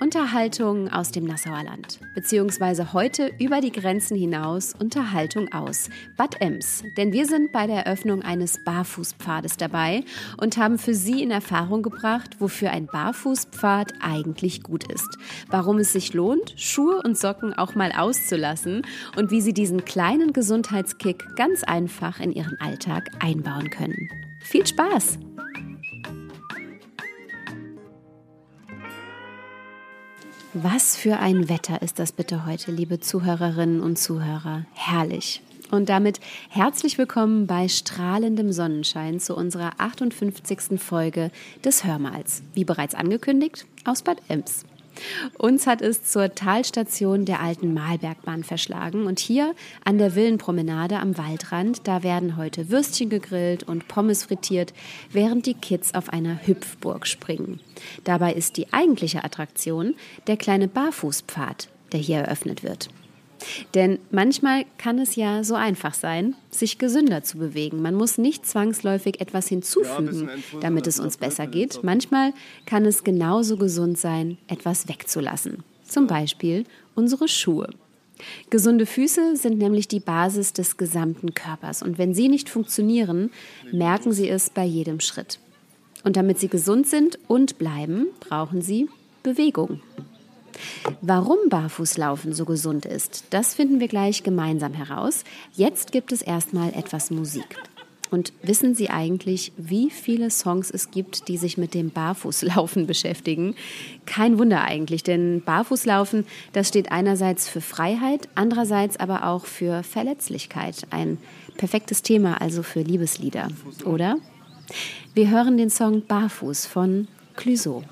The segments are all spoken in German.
Unterhaltung aus dem Nassauer Land. Beziehungsweise heute über die Grenzen hinaus Unterhaltung aus Bad Ems. Denn wir sind bei der Eröffnung eines Barfußpfades dabei und haben für Sie in Erfahrung gebracht, wofür ein Barfußpfad eigentlich gut ist. Warum es sich lohnt, Schuhe und Socken auch mal auszulassen und wie Sie diesen kleinen Gesundheitskick ganz einfach in Ihren Alltag einbauen können. Viel Spaß! Was für ein Wetter ist das bitte heute, liebe Zuhörerinnen und Zuhörer. Herrlich. Und damit herzlich willkommen bei strahlendem Sonnenschein zu unserer 58. Folge des Hörmals. Wie bereits angekündigt, aus Bad Ems. Uns hat es zur Talstation der alten Malbergbahn verschlagen und hier an der Villenpromenade am Waldrand, da werden heute Würstchen gegrillt und Pommes frittiert, während die Kids auf einer Hüpfburg springen. Dabei ist die eigentliche Attraktion der kleine Barfußpfad, der hier eröffnet wird. Denn manchmal kann es ja so einfach sein, sich gesünder zu bewegen. Man muss nicht zwangsläufig etwas hinzufügen, damit es uns besser geht. Manchmal kann es genauso gesund sein, etwas wegzulassen. Zum Beispiel unsere Schuhe. Gesunde Füße sind nämlich die Basis des gesamten Körpers. Und wenn sie nicht funktionieren, merken sie es bei jedem Schritt. Und damit sie gesund sind und bleiben, brauchen sie Bewegung. Warum Barfußlaufen so gesund ist, das finden wir gleich gemeinsam heraus. Jetzt gibt es erstmal etwas Musik. Und wissen Sie eigentlich, wie viele Songs es gibt, die sich mit dem Barfußlaufen beschäftigen? Kein Wunder eigentlich, denn Barfußlaufen, das steht einerseits für Freiheit, andererseits aber auch für Verletzlichkeit. Ein perfektes Thema also für Liebeslieder, oder? Wir hören den Song Barfuß von Clouseau.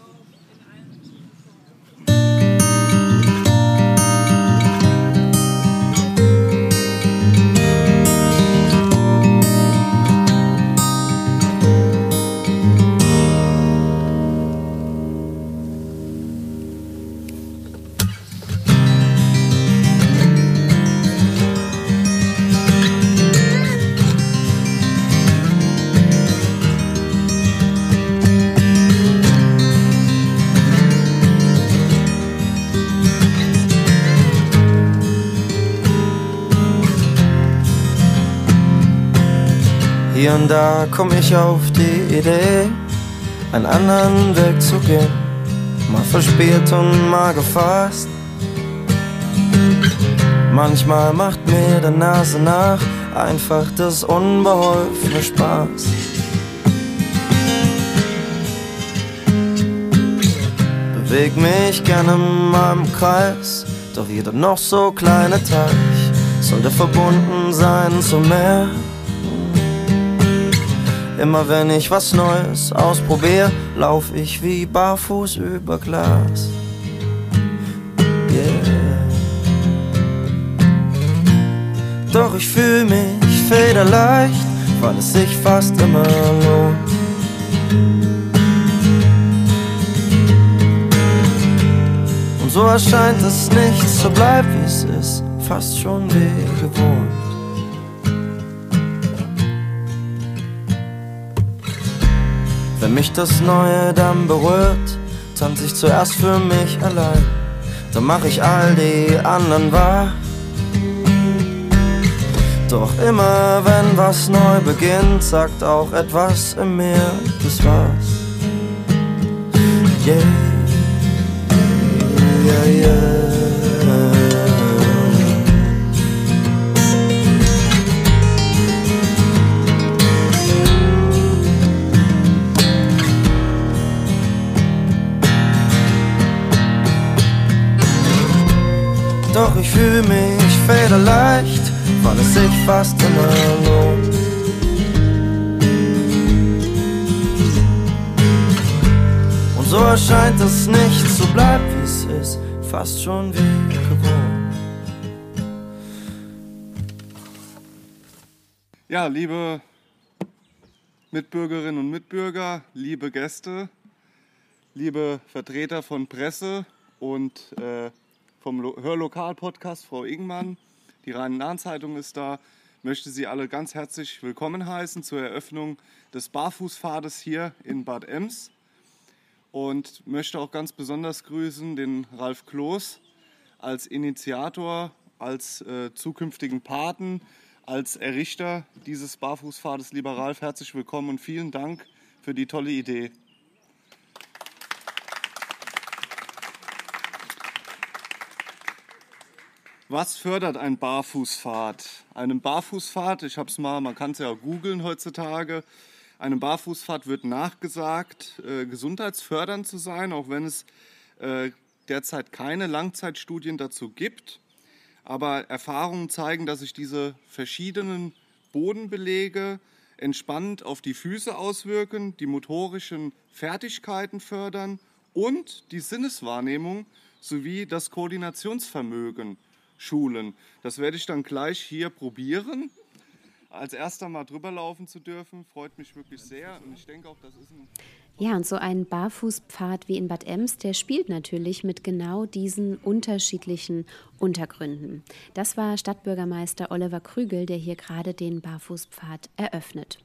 Hier und da komm ich auf die Idee, einen anderen Weg zu gehen. Mal verspielt und mal gefasst. Manchmal macht mir der Nase nach einfach das unbeholfene Spaß. Beweg mich gerne in meinem Kreis, doch jeder noch so kleine Teich sollte verbunden sein zum Meer. Immer wenn ich was Neues ausprobiere, lauf ich wie barfuß über Glas. Doch ich fühl mich federleicht, weil es sich fast immer lohnt. Und so erscheint es nicht so bleibt wie es ist, fast schon wie gewohnt. Mich das Neue dann berührt, tanze ich zuerst für mich allein. Dann mach ich all die anderen wahr. Doch immer wenn was neu beginnt, sagt auch etwas in mir, das war's. Yeah, yeah, yeah. Fühl mich federleicht, weil es sich fast immer lohnt. Und so erscheint es nicht, so bleibt wie es ist, fast schon wie gewohnt. Ja, liebe Mitbürgerinnen und Mitbürger, liebe Gäste, liebe Vertreter von Presse und äh, vom Hörlokal-Podcast, Frau Ingmann. Die Rhein-Lahn-Zeitung ist da. Möchte Sie alle ganz herzlich willkommen heißen zur Eröffnung des Barfußpfades hier in Bad Ems. Und möchte auch ganz besonders grüßen den Ralf Kloß als Initiator, als äh, zukünftigen Paten, als Errichter dieses Barfußpfades. Lieber Ralf, herzlich willkommen und vielen Dank für die tolle Idee. Was fördert ein Barfußpfad? Einem Barfußpfad, ich habe es mal, man kann es ja googeln heutzutage, einem Barfußpfad wird nachgesagt, äh, gesundheitsfördernd zu sein, auch wenn es äh, derzeit keine Langzeitstudien dazu gibt. Aber Erfahrungen zeigen, dass sich diese verschiedenen Bodenbelege entspannt auf die Füße auswirken, die motorischen Fertigkeiten fördern und die Sinneswahrnehmung sowie das Koordinationsvermögen schulen. Das werde ich dann gleich hier probieren. Als erster mal drüber laufen zu dürfen, freut mich wirklich sehr. Und ich denke auch, das ist ein. Ja, und so ein Barfußpfad wie in Bad Ems, der spielt natürlich mit genau diesen unterschiedlichen Untergründen. Das war Stadtbürgermeister Oliver Krügel, der hier gerade den Barfußpfad eröffnet.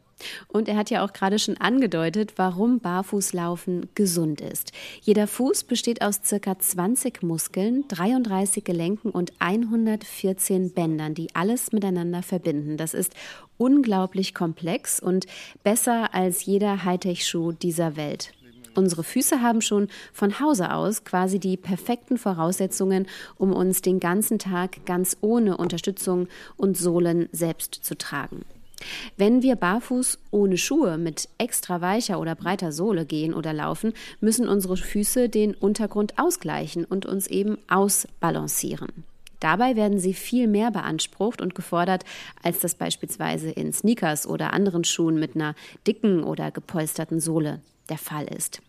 Und er hat ja auch gerade schon angedeutet, warum Barfußlaufen gesund ist. Jeder Fuß besteht aus circa 20 Muskeln, 33 Gelenken und 114 Bändern, die alles miteinander verbinden. Das ist unglaublich komplex und besser als jeder Hightech-Schuh dieser Welt. Unsere Füße haben schon von Hause aus quasi die perfekten Voraussetzungen, um uns den ganzen Tag ganz ohne Unterstützung und Sohlen selbst zu tragen. Wenn wir barfuß ohne Schuhe mit extra weicher oder breiter Sohle gehen oder laufen, müssen unsere Füße den Untergrund ausgleichen und uns eben ausbalancieren. Dabei werden sie viel mehr beansprucht und gefordert, als das beispielsweise in Sneakers oder anderen Schuhen mit einer dicken oder gepolsterten Sohle der Fall ist.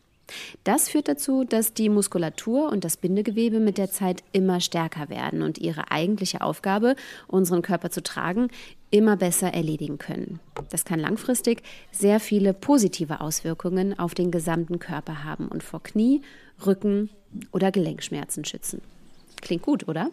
Das führt dazu, dass die Muskulatur und das Bindegewebe mit der Zeit immer stärker werden und ihre eigentliche Aufgabe, unseren Körper zu tragen, immer besser erledigen können. Das kann langfristig sehr viele positive Auswirkungen auf den gesamten Körper haben und vor Knie, Rücken oder Gelenkschmerzen schützen. Klingt gut, oder?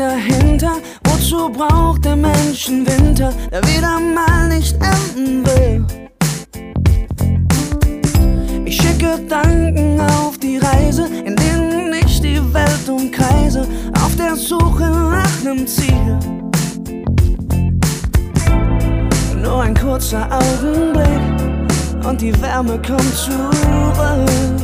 Der wieder mal nicht enden will. Ich schicke Gedanken auf die Reise, in denen ich die Welt umkreise, auf der Suche nach nem Ziel. Nur ein kurzer Augenblick und die Wärme kommt zurück.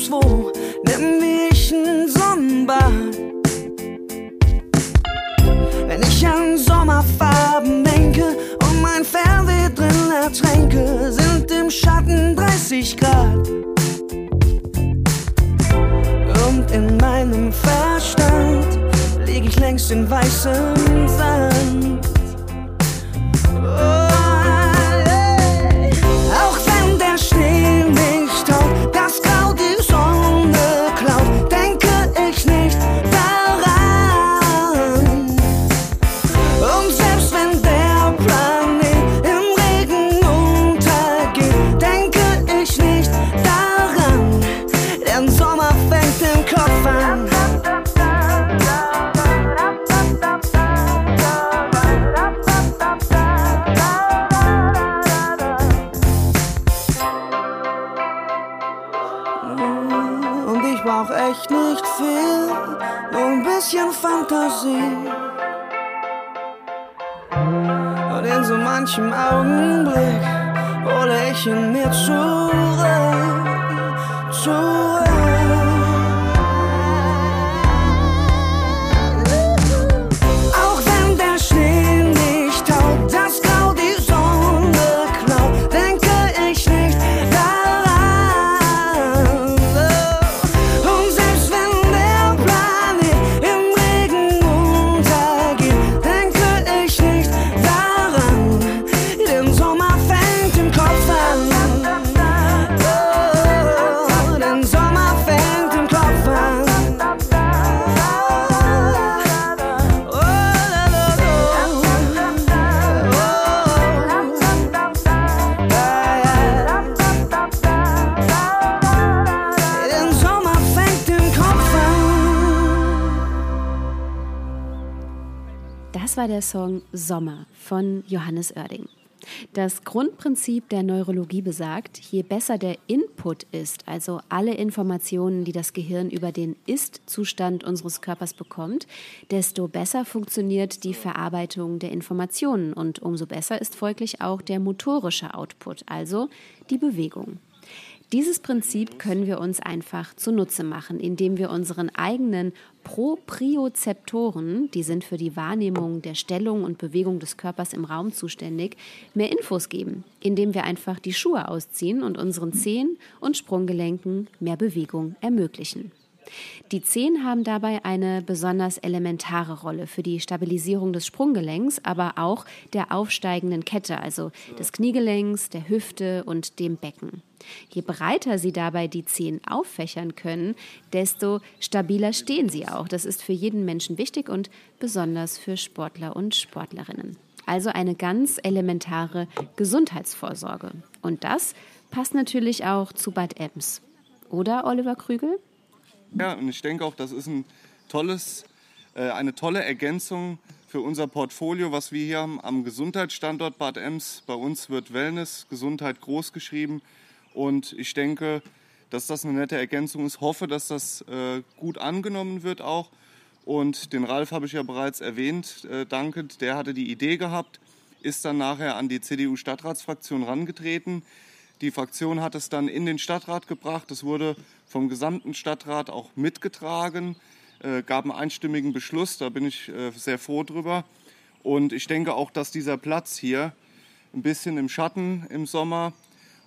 das wo, nimm mich ein Sonnenbad. Wenn ich an Sommerfarben denke und mein Fernseh drin ertränke, sind im Schatten 30 Grad. Und in meinem Verstand lieg ich längst in weißem Sand. In so manchem Augenblick hole ich in mir zurück, zurück. Der Song Sommer von Johannes Oerding. Das Grundprinzip der Neurologie besagt, je besser der Input ist, also alle Informationen, die das Gehirn über den Ist-Zustand unseres Körpers bekommt, desto besser funktioniert die Verarbeitung der Informationen und umso besser ist folglich auch der motorische Output, also die Bewegung. Dieses Prinzip können wir uns einfach zunutze machen, indem wir unseren eigenen Propriozeptoren, die sind für die Wahrnehmung der Stellung und Bewegung des Körpers im Raum zuständig, mehr Infos geben, indem wir einfach die Schuhe ausziehen und unseren Zehen und Sprunggelenken mehr Bewegung ermöglichen. Die Zehen haben dabei eine besonders elementare Rolle für die Stabilisierung des Sprunggelenks, aber auch der aufsteigenden Kette, also des Kniegelenks, der Hüfte und dem Becken. Je breiter Sie dabei die Zehen auffächern können, desto stabiler stehen Sie auch. Das ist für jeden Menschen wichtig und besonders für Sportler und Sportlerinnen. Also eine ganz elementare Gesundheitsvorsorge. Und das passt natürlich auch zu Bad Ems. Oder, Oliver Krügel? Ja, und ich denke auch, das ist ein tolles, äh, eine tolle Ergänzung für unser Portfolio, was wir hier haben am Gesundheitsstandort Bad Ems. Bei uns wird Wellness, Gesundheit groß geschrieben. Und ich denke, dass das eine nette Ergänzung ist. Hoffe, dass das äh, gut angenommen wird auch. Und den Ralf habe ich ja bereits erwähnt, äh, dankend. Der hatte die Idee gehabt, ist dann nachher an die CDU-Stadtratsfraktion rangetreten. Die Fraktion hat es dann in den Stadtrat gebracht. Es wurde vom gesamten Stadtrat auch mitgetragen, äh, gab einen einstimmigen Beschluss. Da bin ich äh, sehr froh drüber. Und ich denke auch, dass dieser Platz hier ein bisschen im Schatten im Sommer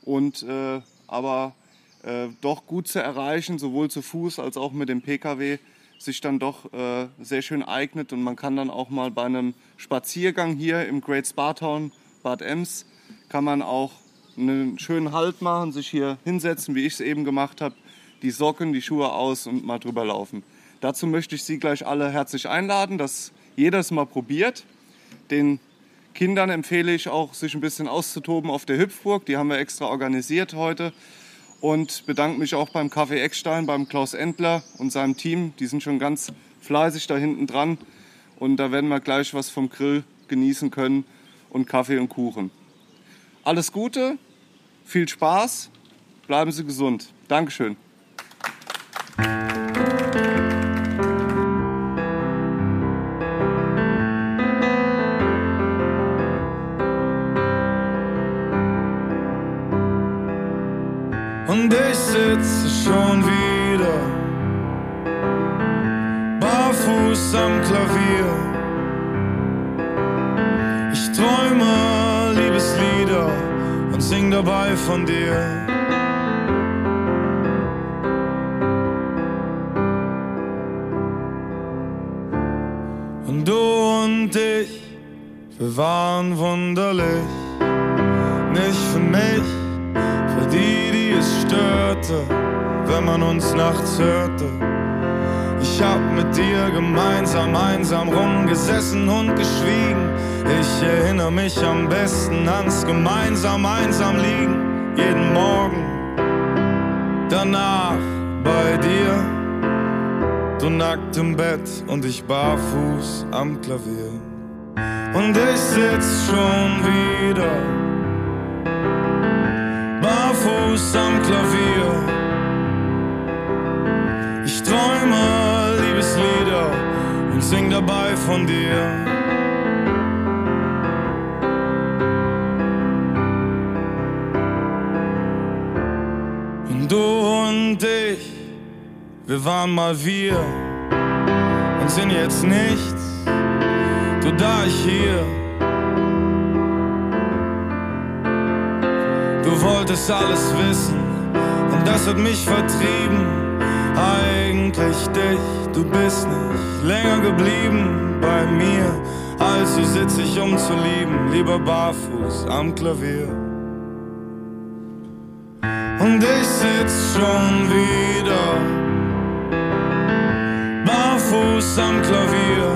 und äh, aber äh, doch gut zu erreichen, sowohl zu Fuß als auch mit dem Pkw, sich dann doch äh, sehr schön eignet und man kann dann auch mal bei einem Spaziergang hier im Great Spartown Bad Ems kann man auch einen schönen Halt machen, sich hier hinsetzen, wie ich es eben gemacht habe, die Socken, die Schuhe aus und mal drüber laufen. Dazu möchte ich Sie gleich alle herzlich einladen, dass jeder es mal probiert. Den Kindern empfehle ich auch, sich ein bisschen auszutoben auf der Hüpfburg. Die haben wir extra organisiert heute. Und bedanke mich auch beim Café Eckstein, beim Klaus Endler und seinem Team. Die sind schon ganz fleißig da hinten dran. Und da werden wir gleich was vom Grill genießen können und Kaffee und Kuchen. Alles Gute, viel Spaß, bleiben Sie gesund. Dankeschön. Dir. Und du und ich, wir waren wunderlich, nicht für mich für die, die es störte, wenn man uns nachts hörte. Ich hab mit dir gemeinsam einsam rumgesessen und geschwiegen. Ich erinnere mich am besten ans gemeinsam einsam liegen, jeden Morgen. Danach bei dir, du nackt im Bett und ich barfuß am Klavier. Und ich sitz schon wieder barfuß am Klavier. Ich träume Liebeslieder und sing dabei von dir. Wir waren mal wir und sind jetzt nichts. Du da ich hier. Du wolltest alles wissen und das hat mich vertrieben. Eigentlich dich, du bist nicht länger geblieben bei mir. Also sitz ich um zu lieben, lieber barfuß am Klavier. Und ich sitz schon wieder barfuß am Klavier.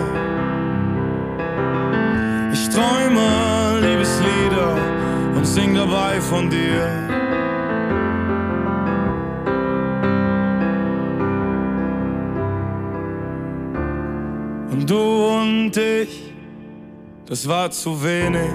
Ich träume Liebeslieder und sing dabei von dir. Und du und ich, das war zu wenig.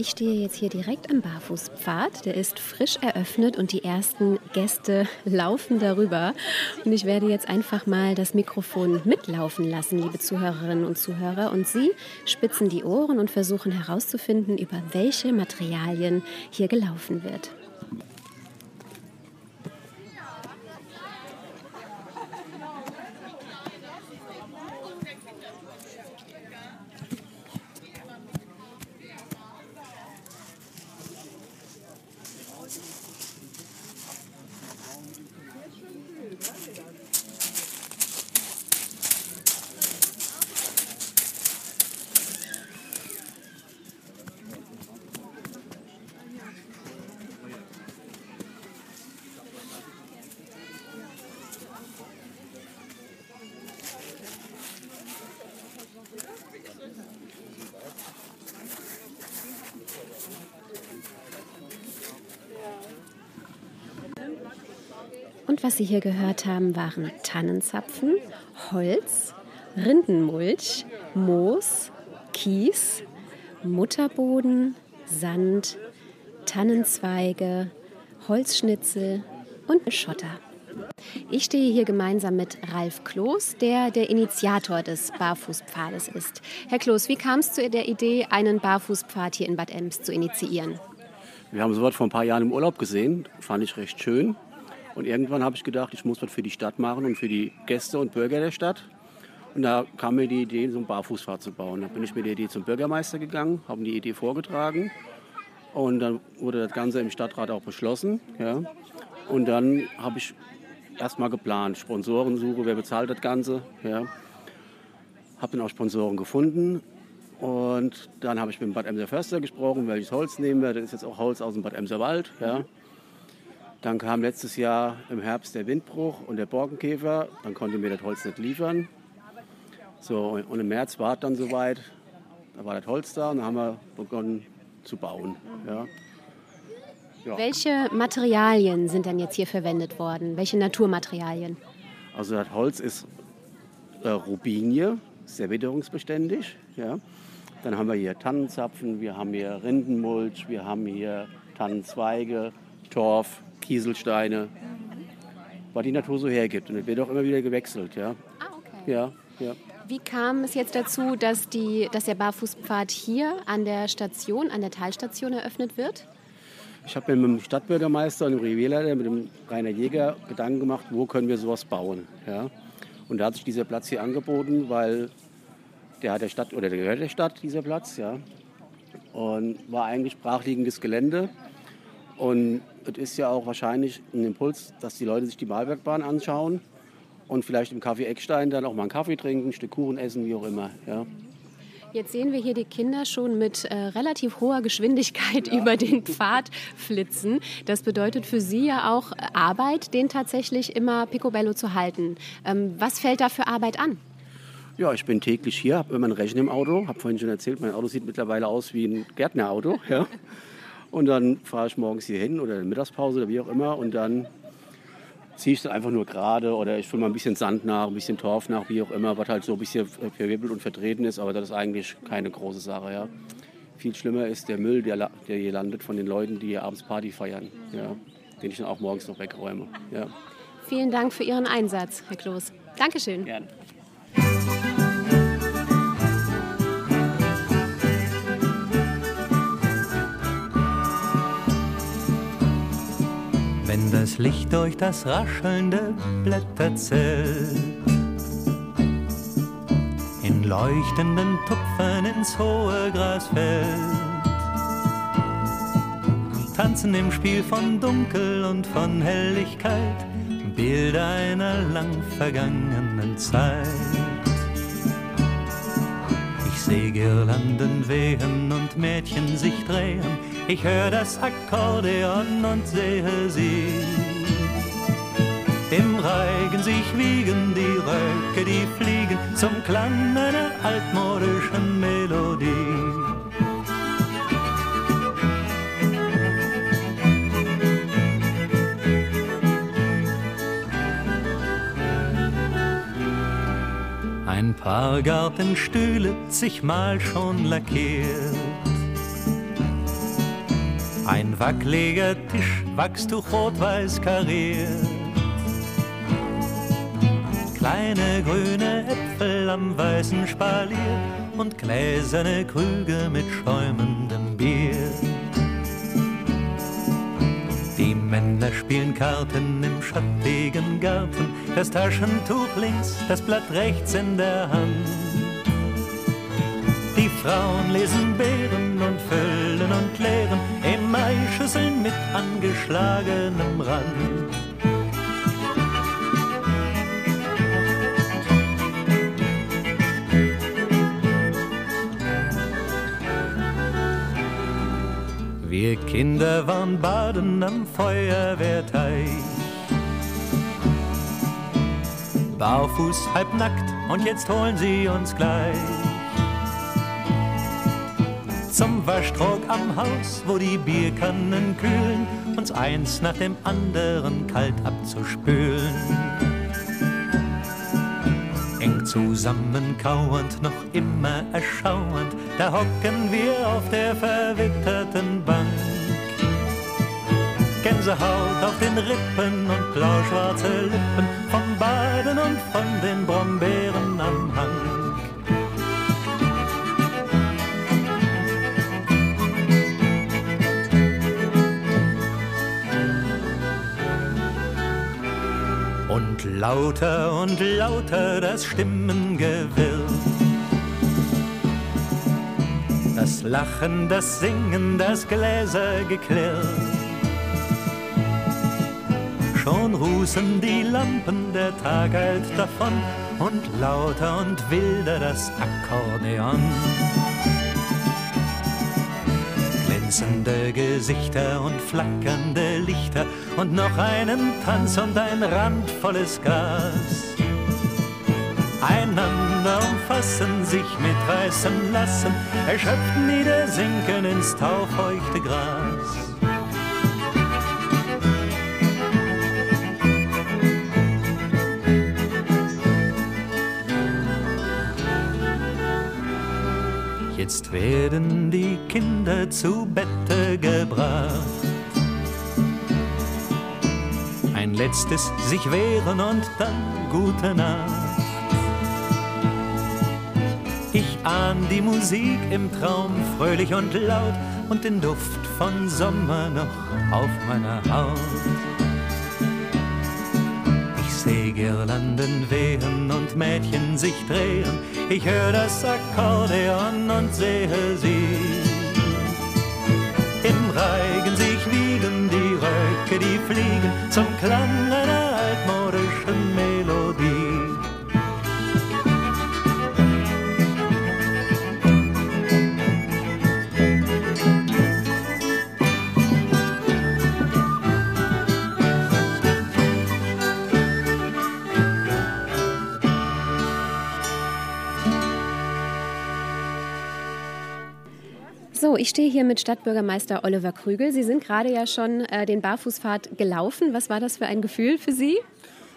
Ich stehe jetzt hier direkt am Barfußpfad. Der ist frisch eröffnet und die ersten Gäste laufen darüber. Und ich werde jetzt einfach mal das Mikrofon mitlaufen lassen, liebe Zuhörerinnen und Zuhörer. Und Sie spitzen die Ohren und versuchen herauszufinden, über welche Materialien hier gelaufen wird. Und was Sie hier gehört haben, waren Tannenzapfen, Holz, Rindenmulch, Moos, Kies, Mutterboden, Sand, Tannenzweige, Holzschnitzel und Schotter. Ich stehe hier gemeinsam mit Ralf Kloß, der der Initiator des Barfußpfades ist. Herr Kloß, wie kam es zu der Idee, einen Barfußpfad hier in Bad Ems zu initiieren? Wir haben sowas vor ein paar Jahren im Urlaub gesehen, fand ich recht schön. Und irgendwann habe ich gedacht, ich muss was für die Stadt machen und für die Gäste und Bürger der Stadt. Und da kam mir die Idee, so einen Barfußpfad zu bauen. Da bin ich mit der Idee zum Bürgermeister gegangen, habe die Idee vorgetragen. Und dann wurde das Ganze im Stadtrat auch beschlossen. Ja. Und dann habe ich erstmal geplant, Sponsorensuche, wer bezahlt das Ganze. Ja. Habe dann auch Sponsoren gefunden. Und dann habe ich mit dem Bad Emser Förster gesprochen, welches Holz nehmen wir. Das ist jetzt auch Holz aus dem Bad Emser Wald. Ja. Dann kam letztes Jahr im Herbst der Windbruch und der Borkenkäfer. Dann konnte mir das Holz nicht liefern. So, und im März war es dann soweit. Da war das Holz da und dann haben wir begonnen zu bauen. Ja. Ja. Welche Materialien sind denn jetzt hier verwendet worden? Welche Naturmaterialien? Also das Holz ist äh, Rubinie, sehr witterungsbeständig. Ja. Dann haben wir hier Tannenzapfen, wir haben hier Rindenmulch, wir haben hier Tannenzweige, Torf, Kieselsteine, was die Natur so hergibt. Und es wird auch immer wieder gewechselt. Ja. Ah, okay. Ja, ja. Wie kam es jetzt dazu, dass, die, dass der Barfußpfad hier an der Station, an der Talstation eröffnet wird? Ich habe mir mit dem Stadtbürgermeister und dem Revierleiter, mit dem Rainer Jäger, Gedanken gemacht, wo können wir sowas bauen. Ja? Und da hat sich dieser Platz hier angeboten, weil der hat der Stadt oder der gehört der Stadt, dieser Platz, ja. Und war eigentlich brachliegendes Gelände. Und es ist ja auch wahrscheinlich ein Impuls, dass die Leute sich die Malbergbahn anschauen. und vielleicht im Kaffee Eckstein dann auch mal einen Kaffee trinken, ein Stück Kuchen essen, wie auch immer. Ja. Jetzt sehen wir hier die Kinder schon mit äh, relativ hoher Geschwindigkeit über den Pfad flitzen. Das bedeutet für Sie ja auch Arbeit, den tatsächlich immer picobello zu halten. Ähm, was fällt da für Arbeit an? Ja, ich bin täglich hier, habe immer ein Rechen im Auto. Habe vorhin schon erzählt, mein Auto sieht mittlerweile aus wie ein Gärtnerauto. Ja. Und dann fahre ich morgens hier hin oder in der Mittagspause oder wie auch immer. Und dann ziehe ich dann einfach nur gerade oder ich fülle mal ein bisschen Sand nach, ein bisschen Torf nach, wie auch immer, was halt so ein bisschen verwirbelt und vertreten ist. Aber das ist eigentlich keine große Sache. Ja. Viel schlimmer ist der Müll, der, der hier landet von den Leuten, die hier abends Party feiern. Ja. Den ich dann auch morgens noch wegräume. Ja. Vielen Dank für Ihren Einsatz, Herr Kloß. Dankeschön. Gerne. Licht durch das raschelnde Blätter zählt, in leuchtenden Tupfen ins hohe Gras fällt, tanzen im Spiel von Dunkel und von Helligkeit Bilder einer lang vergangenen Zeit. Ich seh Girlanden wehen und Mädchen sich drehen. Ich hör das Akkordeon und sehe sie. Im Reigen sich wiegen die Röcke, die fliegen zum Klang einer altmodischen Melodie. Ein paar Gartenstühle zigmal schon lackiert. Ein wackeliger Tisch, Wachstuch rot-weiß kariert. Kleine grüne Äpfel am weißen Spalier und gläserne Krüge mit schäumendem Bier. Die Männer spielen Karten im schattigen Garten, das Taschentuch links, das Blatt rechts in der Hand. Die Frauen lesen Beeren und füllen und leeren in Maischüsseln mit angeschlagenem Rand. Wir Kinder waren baden am Feuerwehrteich. Barfuß, halbnackt und jetzt holen sie uns gleich. Zum Waschtrog am Haus, wo die Bierkannen kühlen, uns eins nach dem anderen kalt abzuspülen. Eng zusammenkauernd, noch immer erschauernd, da hocken wir auf der verwitterten Bank. Gänsehaut auf den Rippen und blauschwarze Lippen vom Baden und von den Brombeeren am Hang. Und lauter und lauter das Stimmengewirr. Das Lachen, das Singen, das Gläsergeklirr. Schon rußen die Lampen, der Tag eilt davon und lauter und wilder das Akkordeon. Glänzende Gesichter und flackernde Lichter und noch einen Tanz und ein randvolles Gras. Einander umfassen, sich mitreißen lassen, erschöpft niedersinken ins taufeuchte Gras. Jetzt werden die Kinder zu Bette gebracht. Ein letztes sich wehren und dann gute Nacht. Ich ahn die Musik im Traum fröhlich und laut und den Duft von Sommer noch auf meiner Haut. Ich seh Girlanden wehen und Mädchen sich drehen. Ich hör das Akkordeon und sehe sie. Ich stehe hier mit Stadtbürgermeister Oliver Krügel. Sie sind gerade ja schon äh, den Barfußpfad gelaufen. Was war das für ein Gefühl für Sie?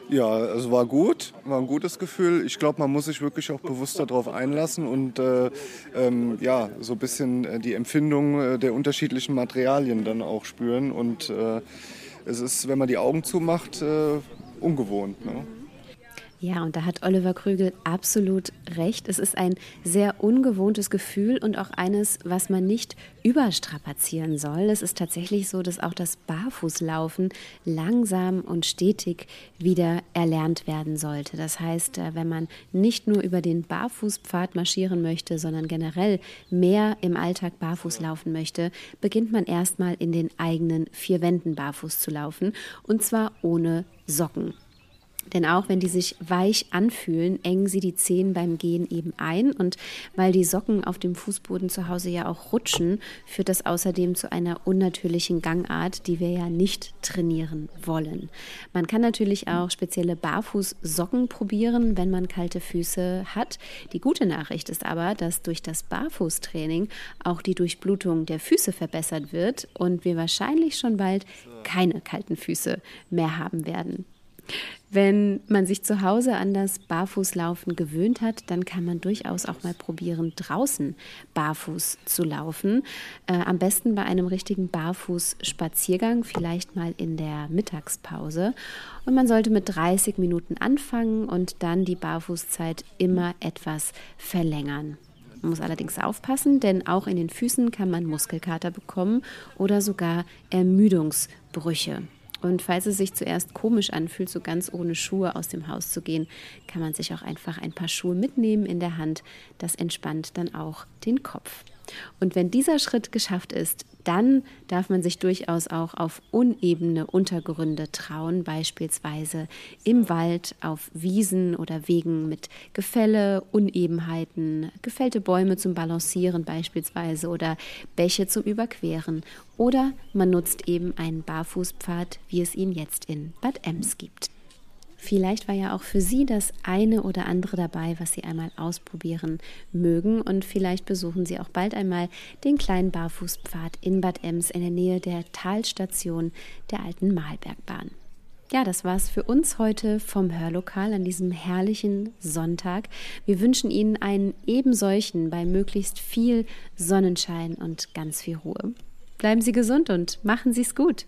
Ja, es war gut, war ein gutes Gefühl. Ich glaube, man muss sich wirklich auch bewusst darauf einlassen und äh, ähm, ja, so ein bisschen äh, die Empfindung äh, der unterschiedlichen Materialien dann auch spüren. Und äh, es ist, wenn man die Augen zumacht, äh, ungewohnt. Ne? Ja, und da hat Oliver Krügel absolut recht. Es ist ein sehr ungewohntes Gefühl und auch eines, was man nicht überstrapazieren soll. Es ist tatsächlich so, dass auch das Barfußlaufen langsam und stetig wieder erlernt werden sollte. Das heißt, äh, wenn man nicht nur über den Barfußpfad marschieren möchte, sondern generell mehr im Alltag barfuß laufen möchte, beginnt man erstmal in den eigenen vier Wänden barfuß zu laufen und zwar ohne Socken. Denn auch wenn die sich weich anfühlen, engen sie die Zehen beim Gehen eben ein. Und weil die Socken auf dem Fußboden zu Hause ja auch rutschen, führt das außerdem zu einer unnatürlichen Gangart, die wir ja nicht trainieren wollen. Man kann natürlich auch spezielle Barfußsocken probieren, wenn man kalte Füße hat. Die gute Nachricht ist aber, dass durch das Barfußtraining auch die Durchblutung der Füße verbessert wird und wir wahrscheinlich schon bald keine kalten Füße mehr haben werden. Wenn man sich zu Hause an das Barfußlaufen gewöhnt hat, dann kann man durchaus auch mal probieren, draußen barfuß zu laufen. Äh, am besten bei einem richtigen Barfußspaziergang, vielleicht mal in der Mittagspause. Und man sollte mit 30 Minuten anfangen und dann die Barfußzeit immer etwas verlängern. Man muss allerdings aufpassen, denn auch in den Füßen kann man Muskelkater bekommen oder sogar Ermüdungsbrüche. Und falls es sich zuerst komisch anfühlt, so ganz ohne Schuhe aus dem Haus zu gehen, kann man sich auch einfach ein paar Schuhe mitnehmen in der Hand. Das entspannt dann auch den Kopf. Und wenn dieser Schritt geschafft ist, dann darf man sich durchaus auch auf unebene Untergründe trauen, beispielsweise im Wald, auf Wiesen oder Wegen mit Gefälle, Unebenheiten, gefällte Bäume zum Balancieren beispielsweise oder Bäche zum Überqueren. Oder man nutzt eben einen Barfußpfad, wie es ihn jetzt in Bad Ems gibt. Vielleicht war ja auch für Sie das eine oder andere dabei, was Sie einmal ausprobieren mögen. Und vielleicht besuchen Sie auch bald einmal den kleinen Barfußpfad in Bad Ems in der Nähe der Talstation der alten Mahlbergbahn. Ja, das war's für uns heute vom Hörlokal an diesem herrlichen Sonntag. Wir wünschen Ihnen einen ebensolchen bei möglichst viel Sonnenschein und ganz viel Ruhe. Bleiben Sie gesund und machen Sie es gut.